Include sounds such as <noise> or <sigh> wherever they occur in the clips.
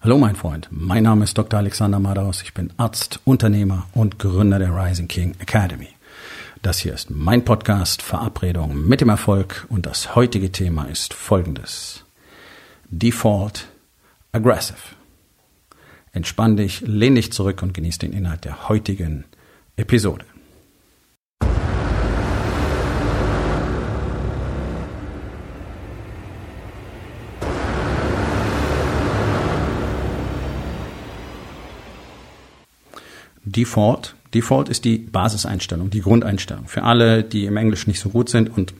Hallo mein Freund, mein Name ist Dr. Alexander Madaus, ich bin Arzt, Unternehmer und Gründer der Rising King Academy. Das hier ist mein Podcast Verabredung mit dem Erfolg und das heutige Thema ist folgendes. Default Aggressive. Entspann dich, lehn dich zurück und genieß den Inhalt der heutigen Episode. Default. Default ist die Basiseinstellung, die Grundeinstellung. Für alle, die im Englisch nicht so gut sind und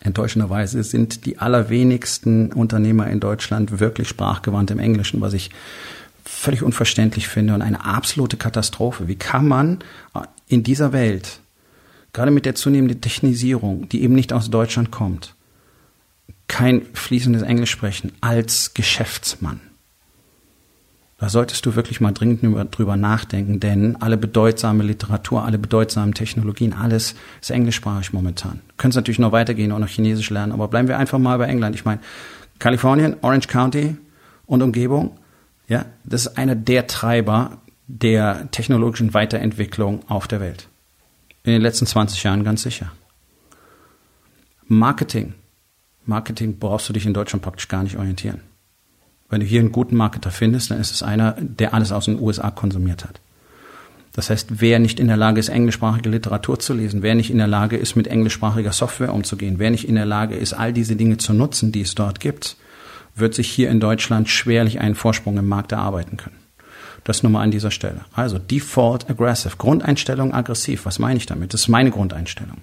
enttäuschenderweise sind die allerwenigsten Unternehmer in Deutschland wirklich sprachgewandt im Englischen, was ich völlig unverständlich finde und eine absolute Katastrophe. Wie kann man in dieser Welt, gerade mit der zunehmenden Technisierung, die eben nicht aus Deutschland kommt, kein fließendes Englisch sprechen als Geschäftsmann? Da solltest du wirklich mal dringend drüber nachdenken, denn alle bedeutsame Literatur, alle bedeutsamen Technologien, alles ist englischsprachig momentan. Können es natürlich noch weitergehen und noch Chinesisch lernen, aber bleiben wir einfach mal bei England. Ich meine, Kalifornien, Orange County und Umgebung, ja, das ist einer der Treiber der technologischen Weiterentwicklung auf der Welt. In den letzten 20 Jahren ganz sicher. Marketing. Marketing brauchst du dich in Deutschland praktisch gar nicht orientieren. Wenn du hier einen guten Marketer findest, dann ist es einer, der alles aus den USA konsumiert hat. Das heißt, wer nicht in der Lage ist, englischsprachige Literatur zu lesen, wer nicht in der Lage ist, mit englischsprachiger Software umzugehen, wer nicht in der Lage ist, all diese Dinge zu nutzen, die es dort gibt, wird sich hier in Deutschland schwerlich einen Vorsprung im Markt erarbeiten können. Das nur mal an dieser Stelle. Also Default Aggressive, Grundeinstellung aggressiv. Was meine ich damit? Das ist meine Grundeinstellung.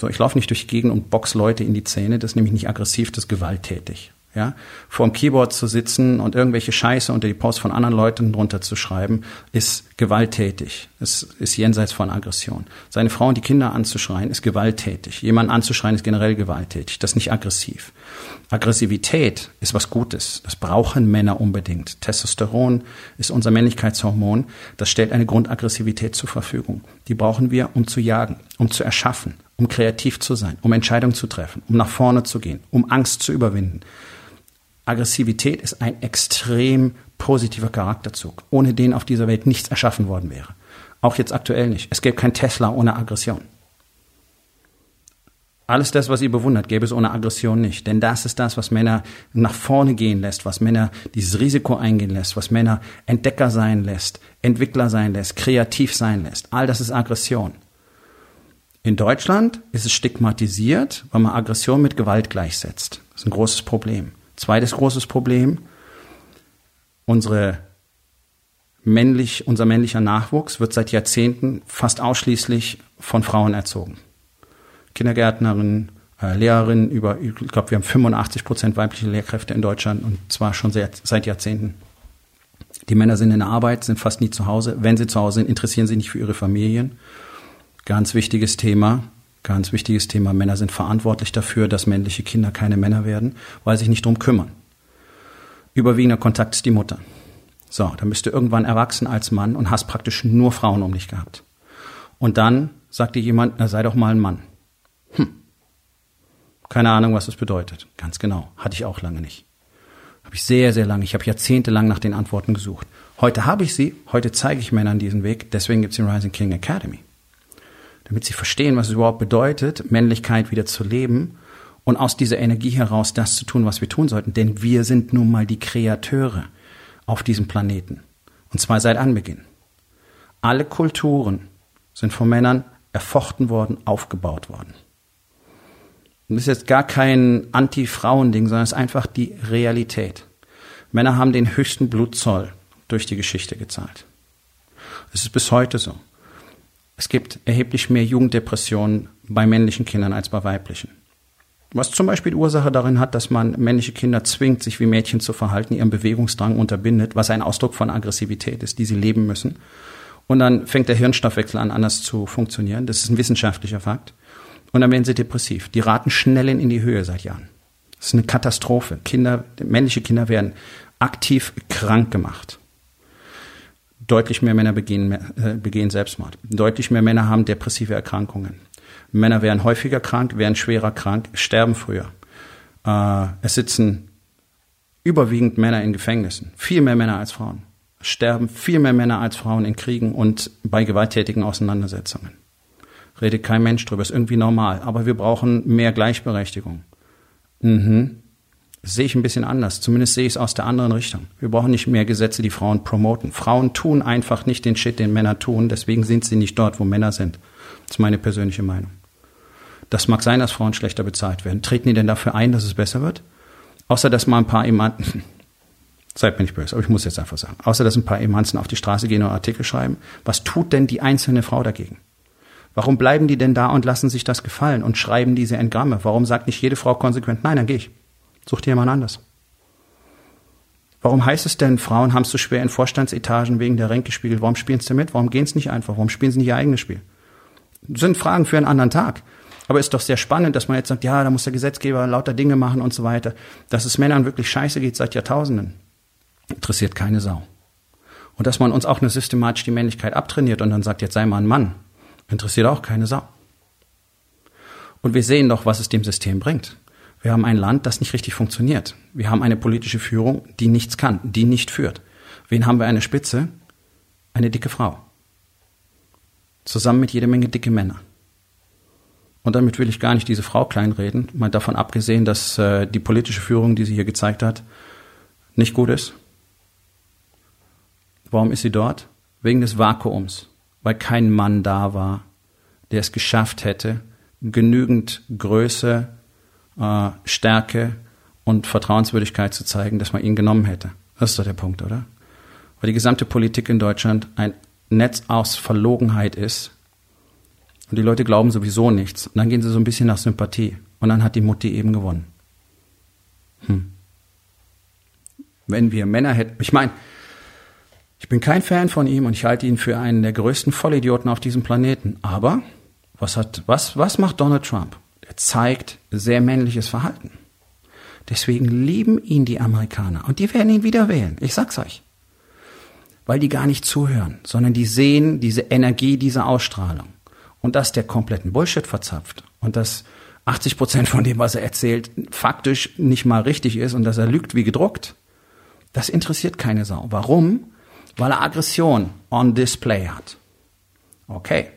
So, ich laufe nicht durch die Gegend und box Leute in die Zähne. Das ist nämlich nicht aggressiv, das ist gewalttätig ja, vor dem Keyboard zu sitzen und irgendwelche Scheiße unter die Post von anderen Leuten drunter zu schreiben, ist gewalttätig. Es ist jenseits von Aggression. Seine Frau und die Kinder anzuschreien, ist gewalttätig. Jemanden anzuschreien, ist generell gewalttätig. Das ist nicht aggressiv. Aggressivität ist was Gutes. Das brauchen Männer unbedingt. Testosteron ist unser Männlichkeitshormon. Das stellt eine Grundaggressivität zur Verfügung. Die brauchen wir, um zu jagen, um zu erschaffen, um kreativ zu sein, um Entscheidungen zu treffen, um nach vorne zu gehen, um Angst zu überwinden. Aggressivität ist ein extrem positiver Charakterzug, ohne den auf dieser Welt nichts erschaffen worden wäre. Auch jetzt aktuell nicht. Es gäbe kein Tesla ohne Aggression. Alles das, was ihr bewundert, gäbe es ohne Aggression nicht. Denn das ist das, was Männer nach vorne gehen lässt, was Männer dieses Risiko eingehen lässt, was Männer Entdecker sein lässt, Entwickler sein lässt, kreativ sein lässt. All das ist Aggression. In Deutschland ist es stigmatisiert, weil man Aggression mit Gewalt gleichsetzt. Das ist ein großes Problem. Zweites großes Problem, unsere männlich, unser männlicher Nachwuchs wird seit Jahrzehnten fast ausschließlich von Frauen erzogen. Kindergärtnerinnen, äh, Lehrerinnen über, ich glaube, wir haben 85 Prozent weibliche Lehrkräfte in Deutschland und zwar schon seit, seit Jahrzehnten. Die Männer sind in der Arbeit, sind fast nie zu Hause. Wenn sie zu Hause sind, interessieren sie nicht für ihre Familien. Ganz wichtiges Thema. Ganz wichtiges Thema. Männer sind verantwortlich dafür, dass männliche Kinder keine Männer werden, weil sie sich nicht drum kümmern. Überwiegender Kontakt ist die Mutter. So, dann bist du irgendwann erwachsen als Mann und hast praktisch nur Frauen um dich gehabt. Und dann sagt dir jemand, na sei doch mal ein Mann. Hm. Keine Ahnung, was das bedeutet. Ganz genau. Hatte ich auch lange nicht. Habe ich sehr, sehr lange. Ich habe jahrzehntelang nach den Antworten gesucht. Heute habe ich sie. Heute zeige ich Männern diesen Weg. Deswegen gibt es die Rising King Academy damit sie verstehen, was es überhaupt bedeutet, Männlichkeit wieder zu leben und aus dieser Energie heraus das zu tun, was wir tun sollten. Denn wir sind nun mal die Kreateure auf diesem Planeten. Und zwar seit Anbeginn. Alle Kulturen sind von Männern erfochten worden, aufgebaut worden. Und das ist jetzt gar kein Anti-Frauen-Ding, sondern es ist einfach die Realität. Männer haben den höchsten Blutzoll durch die Geschichte gezahlt. Es ist bis heute so. Es gibt erheblich mehr Jugenddepressionen bei männlichen Kindern als bei weiblichen. Was zum Beispiel Ursache darin hat, dass man männliche Kinder zwingt, sich wie Mädchen zu verhalten, ihren Bewegungsdrang unterbindet, was ein Ausdruck von Aggressivität ist, die sie leben müssen. Und dann fängt der Hirnstoffwechsel an, anders zu funktionieren. Das ist ein wissenschaftlicher Fakt. Und dann werden sie depressiv. Die raten schnell in die Höhe seit Jahren. Das ist eine Katastrophe. Kinder, männliche Kinder werden aktiv krank gemacht. Deutlich mehr Männer begehen, äh, begehen Selbstmord. Deutlich mehr Männer haben depressive Erkrankungen. Männer werden häufiger krank, werden schwerer krank, sterben früher. Äh, es sitzen überwiegend Männer in Gefängnissen, viel mehr Männer als Frauen. Sterben viel mehr Männer als Frauen in Kriegen und bei gewalttätigen Auseinandersetzungen. Redet kein Mensch drüber, ist irgendwie normal. Aber wir brauchen mehr Gleichberechtigung. Mhm. Sehe ich ein bisschen anders. Zumindest sehe ich es aus der anderen Richtung. Wir brauchen nicht mehr Gesetze, die Frauen promoten. Frauen tun einfach nicht den Shit, den Männer tun. Deswegen sind sie nicht dort, wo Männer sind. Das ist meine persönliche Meinung. Das mag sein, dass Frauen schlechter bezahlt werden. Treten die denn dafür ein, dass es besser wird? Außer dass mal ein paar Emanzen, <laughs> seid mir nicht böse, aber ich muss jetzt einfach sagen, außer dass ein paar Emanzen auf die Straße gehen und Artikel schreiben, was tut denn die einzelne Frau dagegen? Warum bleiben die denn da und lassen sich das gefallen und schreiben diese Entgramme? Warum sagt nicht jede Frau konsequent, nein, dann gehe ich. Such dir jemand anders. Warum heißt es denn, Frauen haben es so schwer in Vorstandsetagen wegen der Ränkespiegel? Warum spielen sie mit? Warum gehen sie nicht einfach? Warum spielen sie nicht ihr eigenes Spiel? Das sind Fragen für einen anderen Tag. Aber ist doch sehr spannend, dass man jetzt sagt, ja, da muss der Gesetzgeber lauter Dinge machen und so weiter. Dass es Männern wirklich scheiße geht seit Jahrtausenden, interessiert keine Sau. Und dass man uns auch nur systematisch die Männlichkeit abtrainiert und dann sagt, jetzt sei mal ein Mann, interessiert auch keine Sau. Und wir sehen doch, was es dem System bringt. Wir haben ein Land, das nicht richtig funktioniert. Wir haben eine politische Führung, die nichts kann, die nicht führt. Wen haben wir eine Spitze? Eine dicke Frau. Zusammen mit jede Menge dicke Männer. Und damit will ich gar nicht diese Frau kleinreden, mal davon abgesehen, dass äh, die politische Führung, die sie hier gezeigt hat, nicht gut ist. Warum ist sie dort? Wegen des Vakuums, weil kein Mann da war, der es geschafft hätte, genügend Größe, äh, Stärke und Vertrauenswürdigkeit zu zeigen, dass man ihn genommen hätte. Das ist doch der Punkt, oder? Weil die gesamte Politik in Deutschland ein Netz aus Verlogenheit ist. Und die Leute glauben sowieso nichts. Und dann gehen sie so ein bisschen nach Sympathie. Und dann hat die Mutti eben gewonnen. Hm. Wenn wir Männer hätten, ich meine, ich bin kein Fan von ihm und ich halte ihn für einen der größten Vollidioten auf diesem Planeten. Aber was hat, was, was macht Donald Trump? Zeigt sehr männliches Verhalten. Deswegen lieben ihn die Amerikaner und die werden ihn wieder wählen. Ich sag's euch. Weil die gar nicht zuhören, sondern die sehen diese Energie, diese Ausstrahlung. Und dass der kompletten Bullshit verzapft und dass 80 Prozent von dem, was er erzählt, faktisch nicht mal richtig ist und dass er lügt wie gedruckt, das interessiert keine Sau. Warum? Weil er Aggression on display hat. Okay.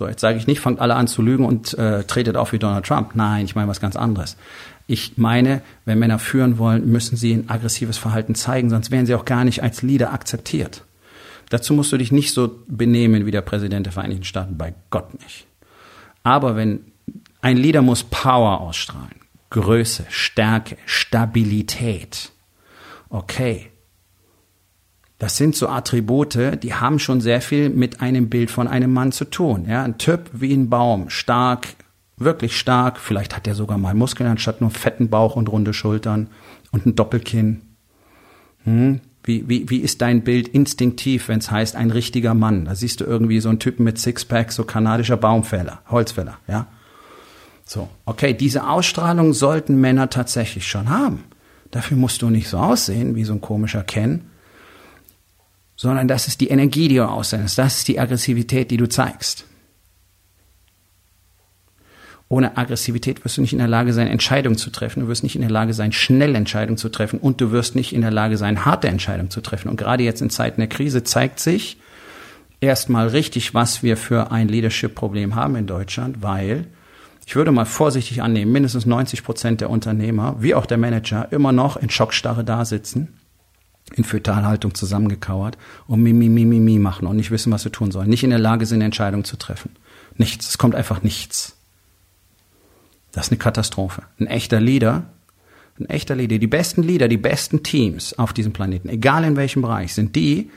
So, jetzt sage ich nicht, fangt alle an zu lügen und äh, tretet auf wie Donald Trump. Nein, ich meine was ganz anderes. Ich meine, wenn Männer führen wollen, müssen sie ein aggressives Verhalten zeigen, sonst werden sie auch gar nicht als Leader akzeptiert. Dazu musst du dich nicht so benehmen wie der Präsident der Vereinigten Staaten, bei Gott nicht. Aber wenn ein Leader muss Power ausstrahlen, Größe, Stärke, Stabilität. Okay, das sind so Attribute, die haben schon sehr viel mit einem Bild von einem Mann zu tun. Ja, ein Typ wie ein Baum, stark, wirklich stark. Vielleicht hat er sogar mal Muskeln anstatt nur fetten Bauch und runde Schultern und ein Doppelkinn. Hm? Wie, wie, wie ist dein Bild instinktiv, wenn es heißt ein richtiger Mann? Da siehst du irgendwie so einen Typen mit Sixpack, so kanadischer Baumfäller, Holzfäller, ja? So, okay, diese Ausstrahlung sollten Männer tatsächlich schon haben. Dafür musst du nicht so aussehen wie so ein komischer Ken, sondern das ist die Energie, die du aussendest, das ist die Aggressivität, die du zeigst. Ohne Aggressivität wirst du nicht in der Lage sein, Entscheidungen zu treffen. Du wirst nicht in der Lage sein, schnell Entscheidungen zu treffen. Und du wirst nicht in der Lage sein, harte Entscheidungen zu treffen. Und gerade jetzt in Zeiten der Krise zeigt sich erstmal richtig, was wir für ein Leadership-Problem haben in Deutschland, weil ich würde mal vorsichtig annehmen, mindestens 90 Prozent der Unternehmer, wie auch der Manager, immer noch in Schockstarre da sitzen in Fötalhaltung zusammengekauert und mi, mi, mi, mi, mi machen und nicht wissen, was sie tun sollen. Nicht in der Lage sind, Entscheidungen zu treffen. Nichts. Es kommt einfach nichts. Das ist eine Katastrophe. Ein echter Leader, ein echter Leader, die besten Leader, die besten Teams auf diesem Planeten, egal in welchem Bereich, sind die,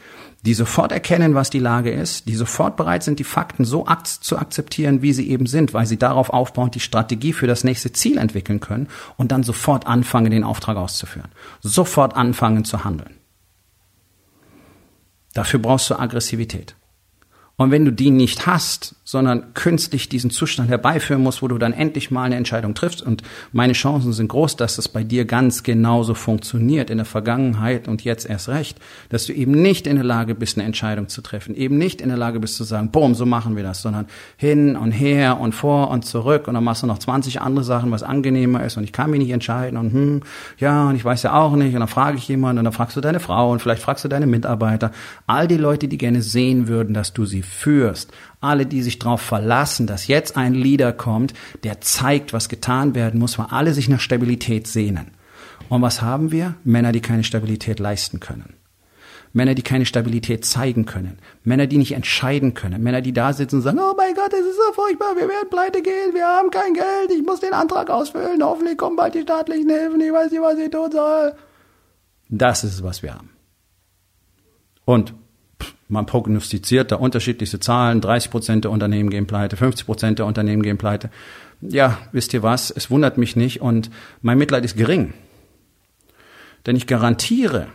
die sofort erkennen, was die Lage ist, die sofort bereit sind, die Fakten so zu akzeptieren, wie sie eben sind, weil sie darauf aufbauend die Strategie für das nächste Ziel entwickeln können und dann sofort anfangen, den Auftrag auszuführen. Sofort anfangen zu handeln. Dafür brauchst du Aggressivität. Und wenn du die nicht hast, sondern künstlich diesen Zustand herbeiführen musst, wo du dann endlich mal eine Entscheidung triffst. Und meine Chancen sind groß, dass es bei dir ganz genauso funktioniert in der Vergangenheit und jetzt erst recht, dass du eben nicht in der Lage bist, eine Entscheidung zu treffen, eben nicht in der Lage bist zu sagen, boom, so machen wir das, sondern hin und her und vor und zurück. Und dann machst du noch 20 andere Sachen, was angenehmer ist. Und ich kann mich nicht entscheiden. Und hm, ja, und ich weiß ja auch nicht. Und dann frage ich jemanden und dann fragst du deine Frau und vielleicht fragst du deine Mitarbeiter, all die Leute, die gerne sehen würden, dass du sie führst, alle, die sich darauf verlassen, dass jetzt ein Leader kommt, der zeigt, was getan werden muss, weil alle sich nach Stabilität sehnen. Und was haben wir? Männer, die keine Stabilität leisten können. Männer, die keine Stabilität zeigen können. Männer, die nicht entscheiden können. Männer, die da sitzen und sagen, oh mein Gott, es ist so furchtbar, wir werden pleite gehen, wir haben kein Geld, ich muss den Antrag ausfüllen, hoffentlich kommen bald die staatlichen Hilfen, ich weiß nicht, was ich tun soll. Das ist es, was wir haben. Und man prognostiziert da unterschiedlichste Zahlen, 30 Prozent der Unternehmen gehen pleite, 50 Prozent der Unternehmen gehen pleite. Ja, wisst ihr was, es wundert mich nicht und mein Mitleid ist gering. Denn ich garantiere,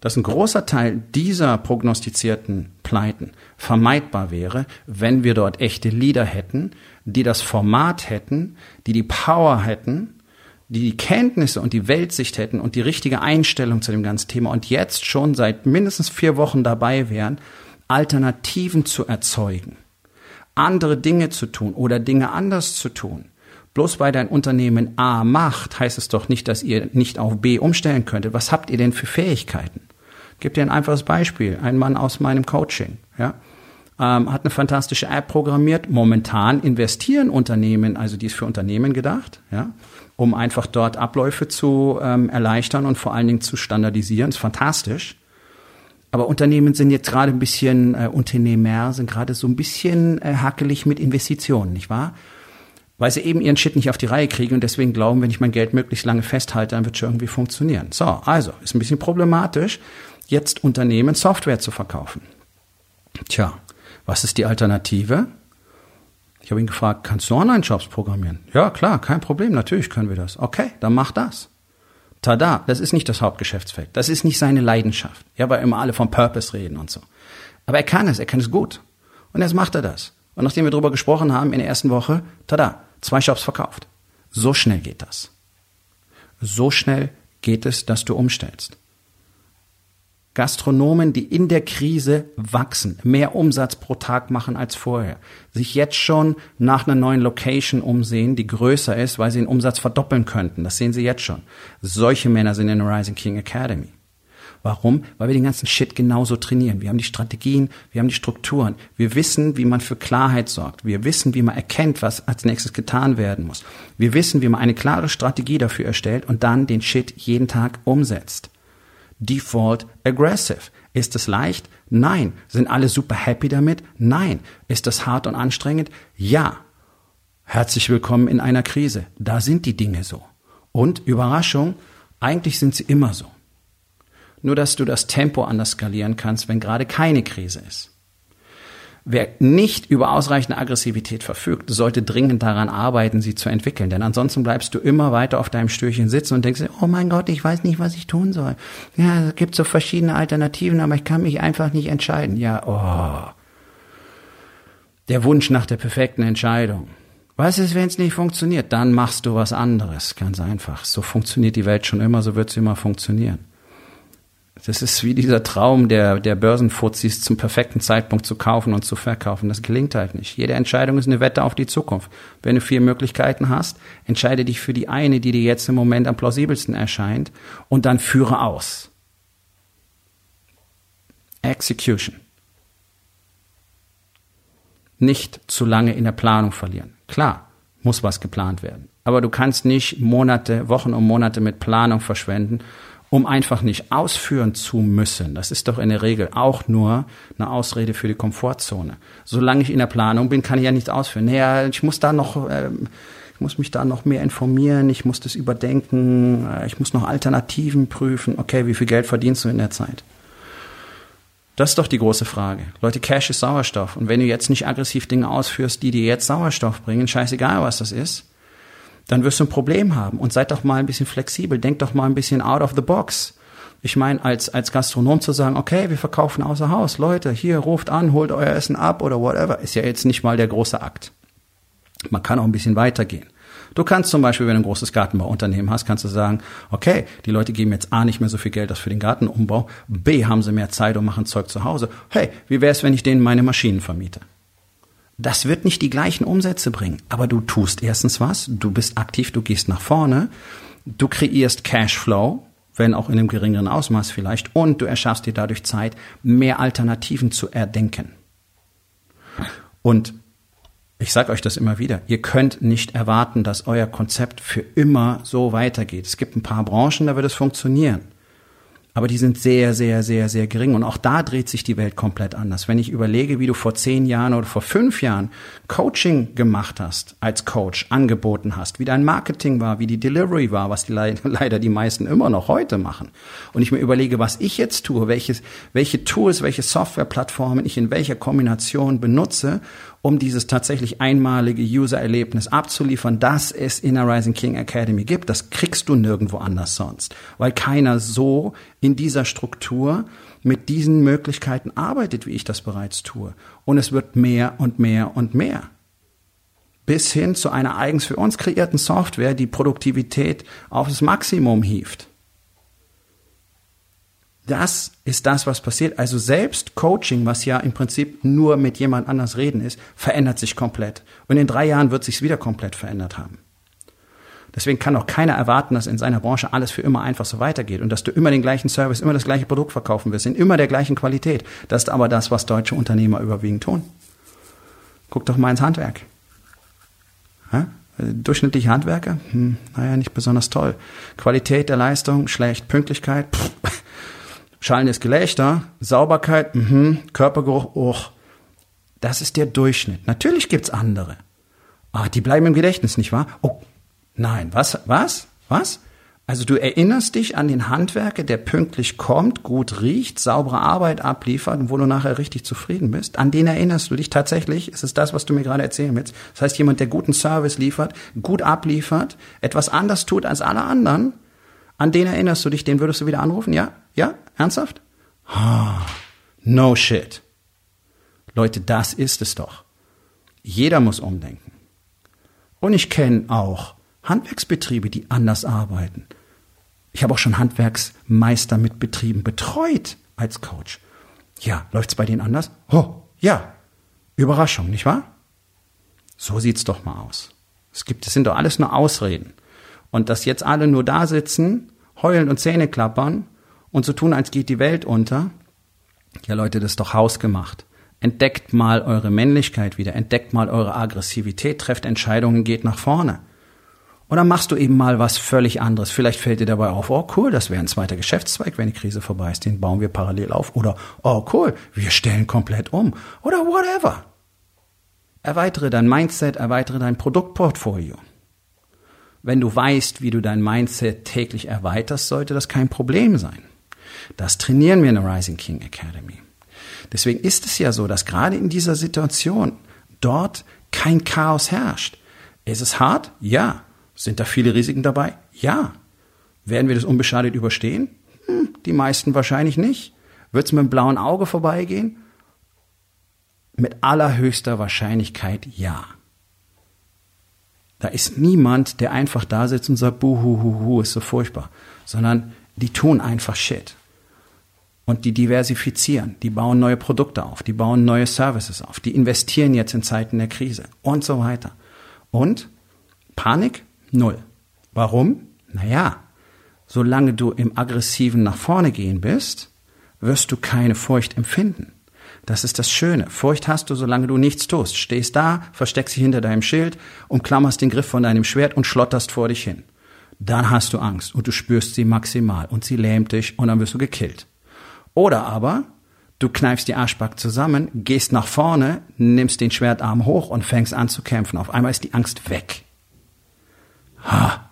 dass ein großer Teil dieser prognostizierten Pleiten vermeidbar wäre, wenn wir dort echte Leader hätten, die das Format hätten, die die Power hätten, die Kenntnisse und die Weltsicht hätten und die richtige Einstellung zu dem ganzen Thema und jetzt schon seit mindestens vier Wochen dabei wären, Alternativen zu erzeugen, andere Dinge zu tun oder Dinge anders zu tun. Bloß weil dein Unternehmen A macht, heißt es doch nicht, dass ihr nicht auf B umstellen könntet. Was habt ihr denn für Fähigkeiten? Gebe dir ein einfaches Beispiel. Ein Mann aus meinem Coaching, ja, ähm, hat eine fantastische App programmiert. Momentan investieren Unternehmen, also die ist für Unternehmen gedacht, ja, um einfach dort Abläufe zu ähm, erleichtern und vor allen Dingen zu standardisieren. ist fantastisch. Aber Unternehmen sind jetzt gerade ein bisschen, äh, Unternehmer sind gerade so ein bisschen äh, hakelig mit Investitionen, nicht wahr? Weil sie eben ihren Shit nicht auf die Reihe kriegen und deswegen glauben, wenn ich mein Geld möglichst lange festhalte, dann wird es schon irgendwie funktionieren. So, also, ist ein bisschen problematisch, jetzt Unternehmen Software zu verkaufen. Tja, was ist die Alternative? Ich habe ihn gefragt, kannst du Online-Shops programmieren? Ja, klar, kein Problem, natürlich können wir das. Okay, dann mach das. Tada, das ist nicht das Hauptgeschäftsfeld. Das ist nicht seine Leidenschaft. Ja, weil immer alle vom Purpose reden und so. Aber er kann es, er kann es gut. Und jetzt macht er das. Und nachdem wir darüber gesprochen haben in der ersten Woche, tada, zwei Shops verkauft. So schnell geht das. So schnell geht es, dass du umstellst. Gastronomen, die in der Krise wachsen, mehr Umsatz pro Tag machen als vorher, sich jetzt schon nach einer neuen Location umsehen, die größer ist, weil sie den Umsatz verdoppeln könnten. Das sehen sie jetzt schon. Solche Männer sind in der Rising King Academy. Warum? Weil wir den ganzen Shit genauso trainieren. Wir haben die Strategien, wir haben die Strukturen. Wir wissen, wie man für Klarheit sorgt. Wir wissen, wie man erkennt, was als nächstes getan werden muss. Wir wissen, wie man eine klare Strategie dafür erstellt und dann den Shit jeden Tag umsetzt. Default Aggressive. Ist es leicht? Nein. Sind alle super happy damit? Nein. Ist das hart und anstrengend? Ja. Herzlich willkommen in einer Krise. Da sind die Dinge so. Und Überraschung, eigentlich sind sie immer so. Nur dass du das Tempo anders skalieren kannst, wenn gerade keine Krise ist. Wer nicht über ausreichende Aggressivität verfügt, sollte dringend daran arbeiten, sie zu entwickeln. Denn ansonsten bleibst du immer weiter auf deinem Stürchen sitzen und denkst, oh mein Gott, ich weiß nicht, was ich tun soll. Ja, es gibt so verschiedene Alternativen, aber ich kann mich einfach nicht entscheiden. Ja, oh. Der Wunsch nach der perfekten Entscheidung. Was ist, wenn es nicht funktioniert? Dann machst du was anderes. Ganz einfach. So funktioniert die Welt schon immer, so wird sie immer funktionieren. Das ist wie dieser Traum der, der Börsenfuzis zum perfekten Zeitpunkt zu kaufen und zu verkaufen. Das gelingt halt nicht. Jede Entscheidung ist eine Wette auf die Zukunft. Wenn du vier Möglichkeiten hast, entscheide dich für die eine, die dir jetzt im Moment am plausibelsten erscheint und dann führe aus. Execution. Nicht zu lange in der Planung verlieren. Klar, muss was geplant werden. Aber du kannst nicht Monate, Wochen und Monate mit Planung verschwenden um einfach nicht ausführen zu müssen. Das ist doch in der Regel auch nur eine Ausrede für die Komfortzone. Solange ich in der Planung bin, kann ich ja nichts ausführen. Naja, ich muss da noch, äh, ich muss mich da noch mehr informieren, ich muss das überdenken, äh, ich muss noch Alternativen prüfen. Okay, wie viel Geld verdienst du in der Zeit? Das ist doch die große Frage. Leute, Cash ist Sauerstoff. Und wenn du jetzt nicht aggressiv Dinge ausführst, die dir jetzt Sauerstoff bringen, scheißegal was das ist, dann wirst du ein Problem haben. Und seid doch mal ein bisschen flexibel, denkt doch mal ein bisschen out of the box. Ich meine, als, als Gastronom zu sagen, okay, wir verkaufen außer Haus, Leute, hier ruft an, holt euer Essen ab oder whatever, ist ja jetzt nicht mal der große Akt. Man kann auch ein bisschen weitergehen. Du kannst zum Beispiel, wenn du ein großes Gartenbauunternehmen hast, kannst du sagen, okay, die Leute geben jetzt A nicht mehr so viel Geld aus für den Gartenumbau, B haben sie mehr Zeit und machen Zeug zu Hause. Hey, wie wäre es, wenn ich denen meine Maschinen vermiete? Das wird nicht die gleichen Umsätze bringen, aber du tust erstens was, du bist aktiv, du gehst nach vorne, du kreierst Cashflow, wenn auch in einem geringeren Ausmaß vielleicht, und du erschaffst dir dadurch Zeit, mehr Alternativen zu erdenken. Und ich sage euch das immer wieder, ihr könnt nicht erwarten, dass euer Konzept für immer so weitergeht. Es gibt ein paar Branchen, da wird es funktionieren aber die sind sehr, sehr, sehr, sehr gering. Und auch da dreht sich die Welt komplett anders. Wenn ich überlege, wie du vor zehn Jahren oder vor fünf Jahren Coaching gemacht hast, als Coach angeboten hast, wie dein Marketing war, wie die Delivery war, was die <laughs> leider die meisten immer noch heute machen. Und ich mir überlege, was ich jetzt tue, welches, welche Tools, welche Softwareplattformen ich in welcher Kombination benutze, um dieses tatsächlich einmalige User-Erlebnis abzuliefern, das es in der Rising King Academy gibt. Das kriegst du nirgendwo anders sonst, weil keiner so in dieser Struktur mit diesen Möglichkeiten arbeitet, wie ich das bereits tue. Und es wird mehr und mehr und mehr. Bis hin zu einer eigens für uns kreierten Software, die Produktivität aufs Maximum hieft. Das ist das, was passiert. Also selbst Coaching, was ja im Prinzip nur mit jemand anders reden ist, verändert sich komplett. Und in drei Jahren wird sich wieder komplett verändert haben. Deswegen kann auch keiner erwarten, dass in seiner Branche alles für immer einfach so weitergeht und dass du immer den gleichen Service, immer das gleiche Produkt verkaufen wirst, in immer der gleichen Qualität. Das ist aber das, was deutsche Unternehmer überwiegend tun. Guck doch mal ins Handwerk. Ja? Durchschnittliche Handwerker? Hm, naja, nicht besonders toll. Qualität der Leistung, schlecht. Pünktlichkeit? Pff Schallendes Gelächter, Sauberkeit, mhm, Körpergeruch, oh, das ist der Durchschnitt. Natürlich gibt's andere. Ah, die bleiben im Gedächtnis, nicht wahr? Oh, nein, was, was, was? Also du erinnerst dich an den Handwerker, der pünktlich kommt, gut riecht, saubere Arbeit abliefert und wo du nachher richtig zufrieden bist. An den erinnerst du dich tatsächlich. Es ist das, was du mir gerade erzählen willst. Das heißt, jemand, der guten Service liefert, gut abliefert, etwas anders tut als alle anderen, an den erinnerst du dich, den würdest du wieder anrufen? Ja? Ja? Ernsthaft? Ah, no shit. Leute, das ist es doch. Jeder muss umdenken. Und ich kenne auch Handwerksbetriebe, die anders arbeiten. Ich habe auch schon Handwerksmeister mit Betrieben betreut als Coach. Ja, läuft's bei denen anders? Oh, ja. Überraschung, nicht wahr? So sieht's doch mal aus. Es gibt, es sind doch alles nur Ausreden. Und dass jetzt alle nur da sitzen, heulen und Zähne klappern und so tun, als geht die Welt unter. Ja, Leute, das ist doch hausgemacht. Entdeckt mal eure Männlichkeit wieder, entdeckt mal eure Aggressivität, trefft Entscheidungen, geht nach vorne. Dann machst du eben mal was völlig anderes. Vielleicht fällt dir dabei auf, oh cool, das wäre ein zweiter Geschäftszweig, wenn die Krise vorbei ist, den bauen wir parallel auf. Oder, oh cool, wir stellen komplett um. Oder whatever. Erweitere dein Mindset, erweitere dein Produktportfolio. Wenn du weißt, wie du dein Mindset täglich erweiterst, sollte das kein Problem sein. Das trainieren wir in der Rising King Academy. Deswegen ist es ja so, dass gerade in dieser Situation dort kein Chaos herrscht. Ist es hart? Ja. Sind da viele Risiken dabei? Ja. Werden wir das unbeschadet überstehen? Hm, die meisten wahrscheinlich nicht. Wird es mit dem blauen Auge vorbeigehen? Mit allerhöchster Wahrscheinlichkeit ja. Da ist niemand, der einfach da sitzt und sagt, buhuhuhu, ist so furchtbar, sondern die tun einfach Shit. Und die diversifizieren, die bauen neue Produkte auf, die bauen neue Services auf, die investieren jetzt in Zeiten der Krise und so weiter. Und Panik? Null. Warum? Naja, solange du im aggressiven nach vorne gehen bist, wirst du keine Furcht empfinden. Das ist das Schöne. Furcht hast du, solange du nichts tust. Stehst da, versteckst dich hinter deinem Schild, umklammerst den Griff von deinem Schwert und schlotterst vor dich hin. Dann hast du Angst und du spürst sie maximal und sie lähmt dich und dann wirst du gekillt. Oder aber du kneifst die Arschback zusammen, gehst nach vorne, nimmst den Schwertarm hoch und fängst an zu kämpfen. Auf einmal ist die Angst weg. Ha!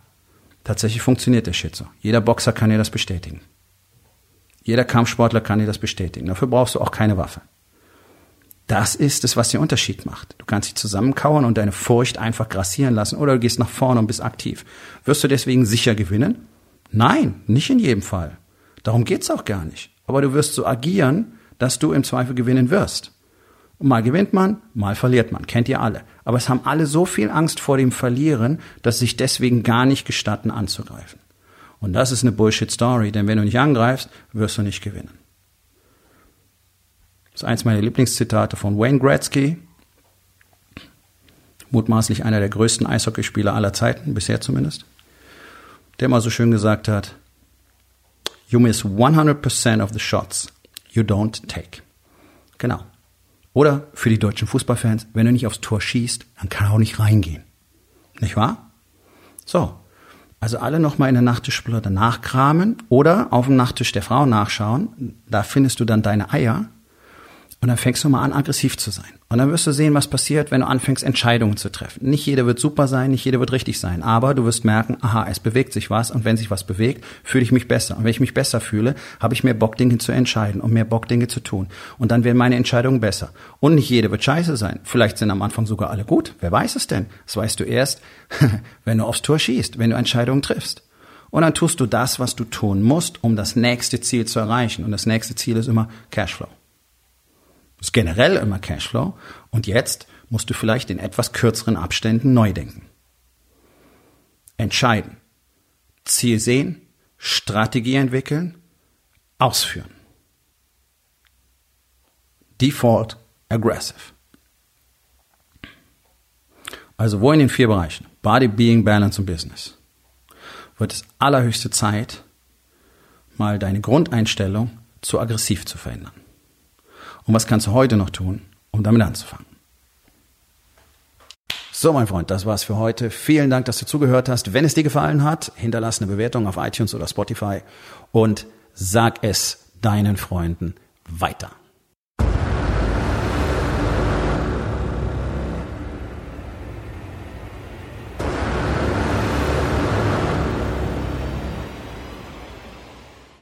Tatsächlich funktioniert der Shit so. Jeder Boxer kann dir das bestätigen. Jeder Kampfsportler kann dir das bestätigen. Dafür brauchst du auch keine Waffe. Das ist es, was den Unterschied macht. Du kannst dich zusammenkauern und deine Furcht einfach grassieren lassen oder du gehst nach vorne und bist aktiv. Wirst du deswegen sicher gewinnen? Nein, nicht in jedem Fall. Darum geht's auch gar nicht. Aber du wirst so agieren, dass du im Zweifel gewinnen wirst. mal gewinnt man, mal verliert man. Kennt ihr alle. Aber es haben alle so viel Angst vor dem Verlieren, dass sie sich deswegen gar nicht gestatten anzugreifen. Und das ist eine Bullshit-Story, denn wenn du nicht angreifst, wirst du nicht gewinnen. Das ist eins meiner Lieblingszitate von Wayne Gretzky, mutmaßlich einer der größten Eishockeyspieler aller Zeiten, bisher zumindest, der mal so schön gesagt hat, You miss 100% of the shots you don't take. Genau. Oder für die deutschen Fußballfans, wenn du nicht aufs Tor schießt, dann kann er auch nicht reingehen. Nicht wahr? So. Also alle nochmal in der Nachttischplatte nachkramen oder auf dem Nachttisch der Frau nachschauen. Da findest du dann deine Eier und dann fängst du mal an, aggressiv zu sein. Und dann wirst du sehen, was passiert, wenn du anfängst, Entscheidungen zu treffen. Nicht jeder wird super sein, nicht jeder wird richtig sein. Aber du wirst merken, aha, es bewegt sich was. Und wenn sich was bewegt, fühle ich mich besser. Und wenn ich mich besser fühle, habe ich mehr Bock, Dinge zu entscheiden und mehr Bock, Dinge zu tun. Und dann werden meine Entscheidungen besser. Und nicht jeder wird scheiße sein. Vielleicht sind am Anfang sogar alle gut. Wer weiß es denn? Das weißt du erst, <laughs> wenn du aufs Tor schießt, wenn du Entscheidungen triffst. Und dann tust du das, was du tun musst, um das nächste Ziel zu erreichen. Und das nächste Ziel ist immer Cashflow. Das ist generell immer Cashflow. Und jetzt musst du vielleicht in etwas kürzeren Abständen neu denken. Entscheiden. Ziel sehen, Strategie entwickeln, ausführen. Default aggressive. Also wo in den vier Bereichen, Body, Being, Balance und Business, wird es allerhöchste Zeit, mal deine Grundeinstellung zu aggressiv zu verändern. Und was kannst du heute noch tun, um damit anzufangen? So, mein Freund, das war's für heute. Vielen Dank, dass du zugehört hast. Wenn es dir gefallen hat, hinterlass eine Bewertung auf iTunes oder Spotify und sag es deinen Freunden weiter.